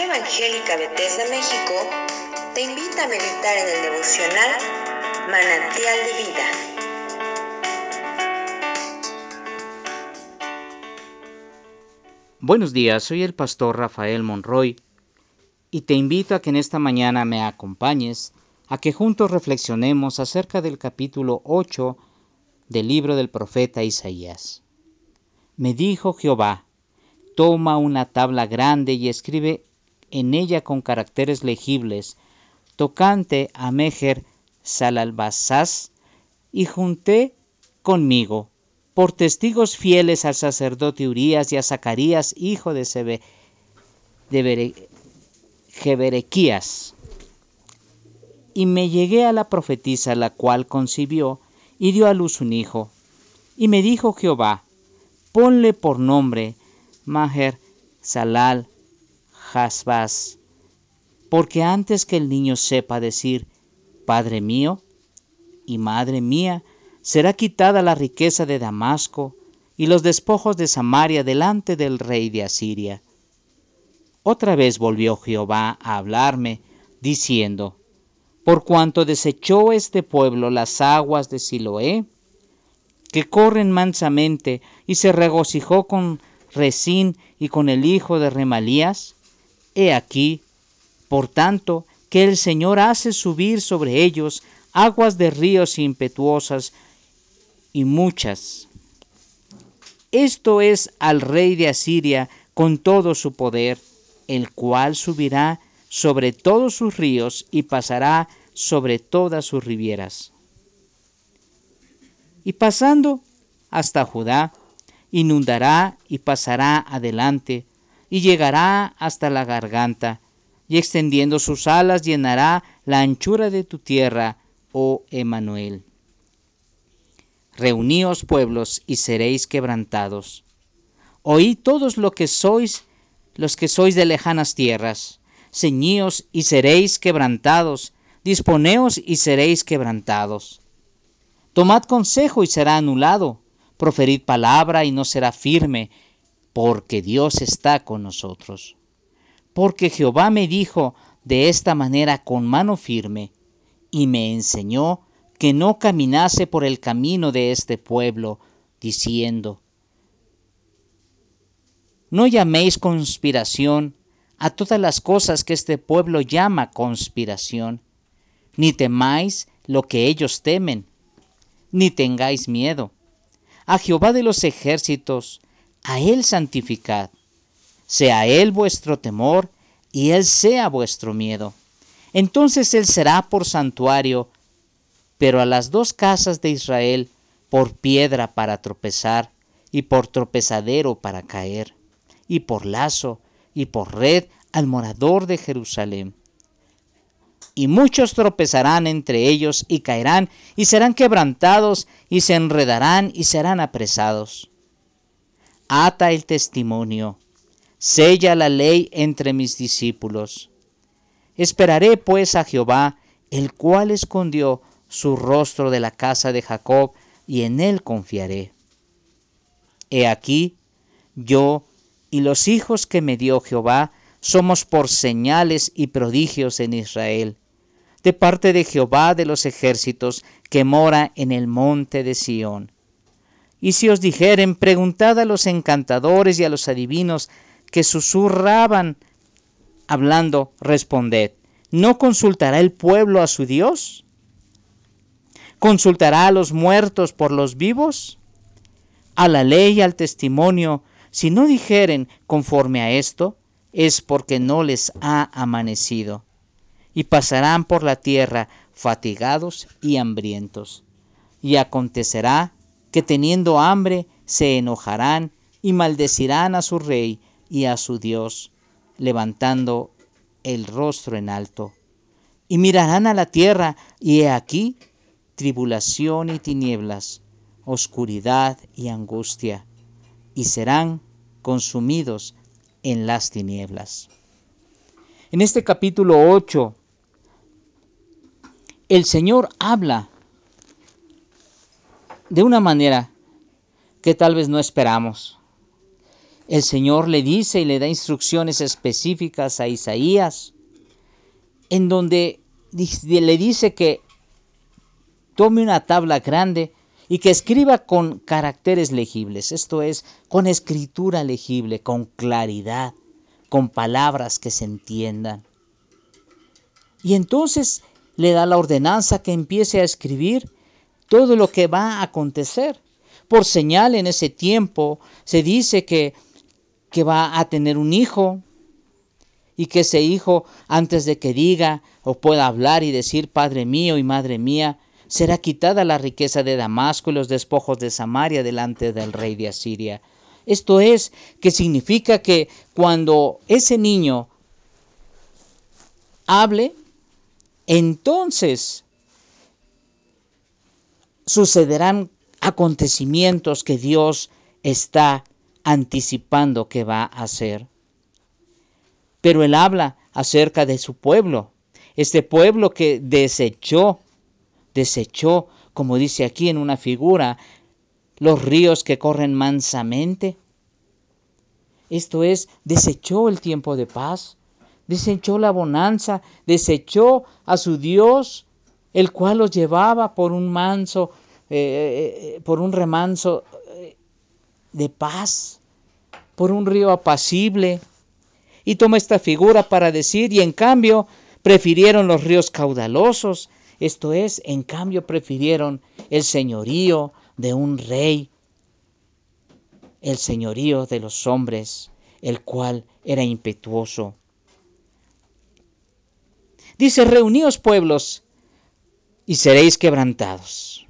Evangélica Bethesda México te invita a meditar en el devocional Manantial de Vida. Buenos días, soy el pastor Rafael Monroy y te invito a que en esta mañana me acompañes a que juntos reflexionemos acerca del capítulo 8 del libro del profeta Isaías. Me dijo Jehová, toma una tabla grande y escribe en ella con caracteres legibles, tocante a Mejer Salalbasás, y junté conmigo por testigos fieles al sacerdote Urías y a Zacarías, hijo de, Sebe, de Jeberequías. Y me llegué a la profetisa, la cual concibió y dio a luz un hijo. Y me dijo Jehová, ponle por nombre Maher Salal Hasbaz, porque antes que el niño sepa decir, Padre mío y Madre mía, será quitada la riqueza de Damasco y los despojos de Samaria delante del rey de Asiria. Otra vez volvió Jehová a hablarme, diciendo, Por cuanto desechó este pueblo las aguas de Siloé, que corren mansamente, y se regocijó con Resín y con el hijo de Remalías, he aquí, por tanto, que el Señor hace subir sobre ellos aguas de ríos impetuosas y muchas. Esto es al rey de Asiria con todo su poder, el cual subirá sobre todos sus ríos y pasará sobre todas sus rivieras. Y pasando hasta Judá, inundará y pasará adelante, y llegará hasta la garganta, y extendiendo sus alas llenará la anchura de tu tierra, oh Emanuel. Reuníos pueblos y seréis quebrantados. Oíd todos lo que sois, los que sois de lejanas tierras. Ceñíos y seréis quebrantados. Disponeos y seréis quebrantados. Tomad consejo y será anulado. Proferid palabra y no será firme, porque Dios está con nosotros. Porque Jehová me dijo de esta manera con mano firme, y me enseñó que no caminase por el camino de este pueblo, diciendo, No llaméis conspiración a todas las cosas que este pueblo llama conspiración, ni temáis lo que ellos temen, ni tengáis miedo. A Jehová de los ejércitos, a Él santificad. Sea Él vuestro temor, y Él sea vuestro miedo. Entonces Él será por santuario pero a las dos casas de Israel por piedra para tropezar, y por tropezadero para caer, y por lazo, y por red al morador de Jerusalén. Y muchos tropezarán entre ellos, y caerán, y serán quebrantados, y se enredarán, y serán apresados. Ata el testimonio, sella la ley entre mis discípulos. Esperaré pues a Jehová, el cual escondió su rostro de la casa de Jacob, y en él confiaré. He aquí, yo y los hijos que me dio Jehová somos por señales y prodigios en Israel, de parte de Jehová de los ejércitos, que mora en el monte de Sión. Y si os dijeren, preguntad a los encantadores y a los adivinos que susurraban hablando, responded, ¿no consultará el pueblo a su Dios? ¿Consultará a los muertos por los vivos? A la ley y al testimonio, si no dijeren conforme a esto, es porque no les ha amanecido. Y pasarán por la tierra fatigados y hambrientos. Y acontecerá que teniendo hambre se enojarán y maldecirán a su rey y a su Dios, levantando el rostro en alto. Y mirarán a la tierra, y he aquí tribulación y tinieblas, oscuridad y angustia, y serán consumidos en las tinieblas. En este capítulo 8, el Señor habla de una manera que tal vez no esperamos. el Señor le dice y le da instrucciones específicas a Isaías, en donde le dice que tome una tabla grande y que escriba con caracteres legibles, esto es, con escritura legible, con claridad, con palabras que se entiendan. Y entonces le da la ordenanza que empiece a escribir todo lo que va a acontecer. Por señal en ese tiempo se dice que, que va a tener un hijo y que ese hijo antes de que diga o pueda hablar y decir Padre mío y Madre mía, será quitada la riqueza de Damasco y los despojos de Samaria delante del rey de Asiria. Esto es, que significa que cuando ese niño hable, entonces sucederán acontecimientos que Dios está anticipando que va a hacer. Pero él habla acerca de su pueblo, este pueblo que desechó desechó, como dice aquí en una figura, los ríos que corren mansamente. Esto es, desechó el tiempo de paz, desechó la bonanza, desechó a su Dios, el cual los llevaba por un manso, eh, eh, por un remanso eh, de paz, por un río apacible. Y toma esta figura para decir, y en cambio prefirieron los ríos caudalosos, esto es, en cambio prefirieron el señorío de un rey, el señorío de los hombres, el cual era impetuoso. Dice, reuníos pueblos y seréis quebrantados.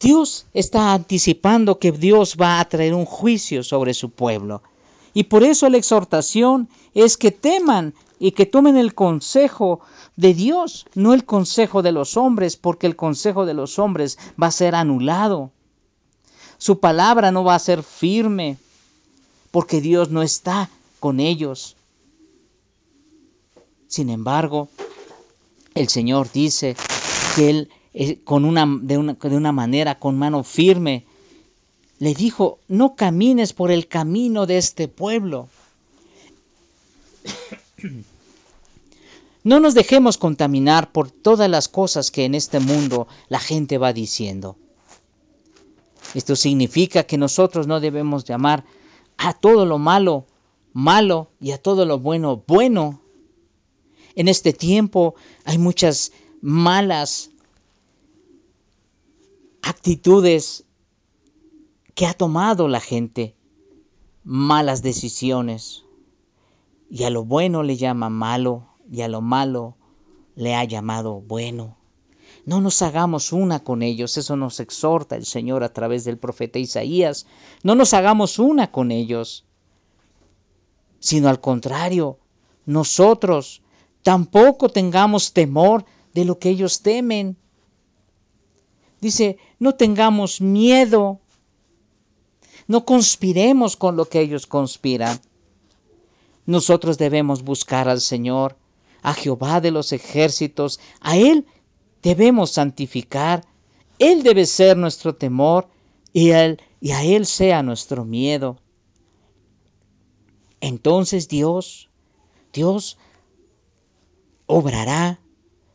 Dios está anticipando que Dios va a traer un juicio sobre su pueblo. Y por eso la exhortación es que teman y que tomen el consejo de Dios, no el consejo de los hombres, porque el consejo de los hombres va a ser anulado. Su palabra no va a ser firme, porque Dios no está con ellos. Sin embargo, el Señor dice que Él eh, con una, de, una, de una manera, con mano firme, le dijo, no camines por el camino de este pueblo. No nos dejemos contaminar por todas las cosas que en este mundo la gente va diciendo. Esto significa que nosotros no debemos llamar a todo lo malo malo y a todo lo bueno bueno. En este tiempo hay muchas malas actitudes que ha tomado la gente, malas decisiones, y a lo bueno le llama malo, y a lo malo le ha llamado bueno. No nos hagamos una con ellos, eso nos exhorta el Señor a través del profeta Isaías. No nos hagamos una con ellos, sino al contrario, nosotros tampoco tengamos temor de lo que ellos temen. Dice, no tengamos miedo, no conspiremos con lo que ellos conspiran. Nosotros debemos buscar al Señor a Jehová de los ejércitos, a Él debemos santificar, Él debe ser nuestro temor y, él, y a Él sea nuestro miedo. Entonces Dios, Dios obrará,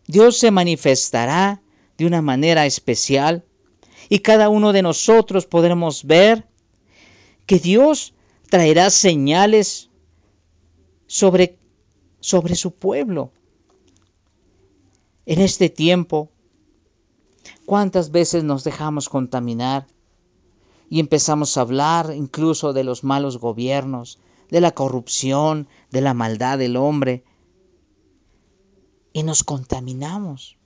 Dios se manifestará de una manera especial y cada uno de nosotros podremos ver que Dios traerá señales sobre sobre su pueblo. En este tiempo, ¿cuántas veces nos dejamos contaminar y empezamos a hablar incluso de los malos gobiernos, de la corrupción, de la maldad del hombre? Y nos contaminamos.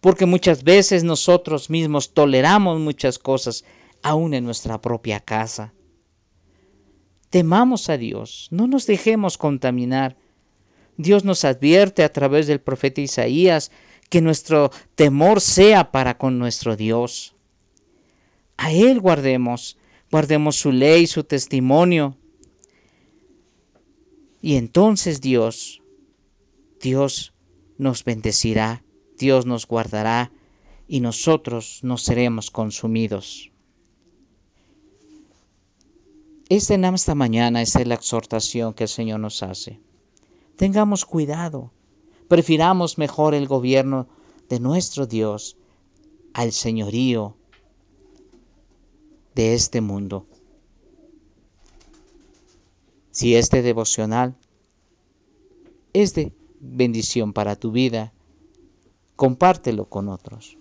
Porque muchas veces nosotros mismos toleramos muchas cosas, aún en nuestra propia casa. Temamos a Dios, no nos dejemos contaminar Dios nos advierte a través del profeta Isaías que nuestro temor sea para con nuestro Dios. A Él guardemos, guardemos su ley, su testimonio. Y entonces Dios, Dios nos bendecirá, Dios nos guardará y nosotros no seremos consumidos. Esta en esta mañana es la exhortación que el Señor nos hace. Tengamos cuidado, prefiramos mejor el gobierno de nuestro Dios al señorío de este mundo. Si este devocional es de bendición para tu vida, compártelo con otros.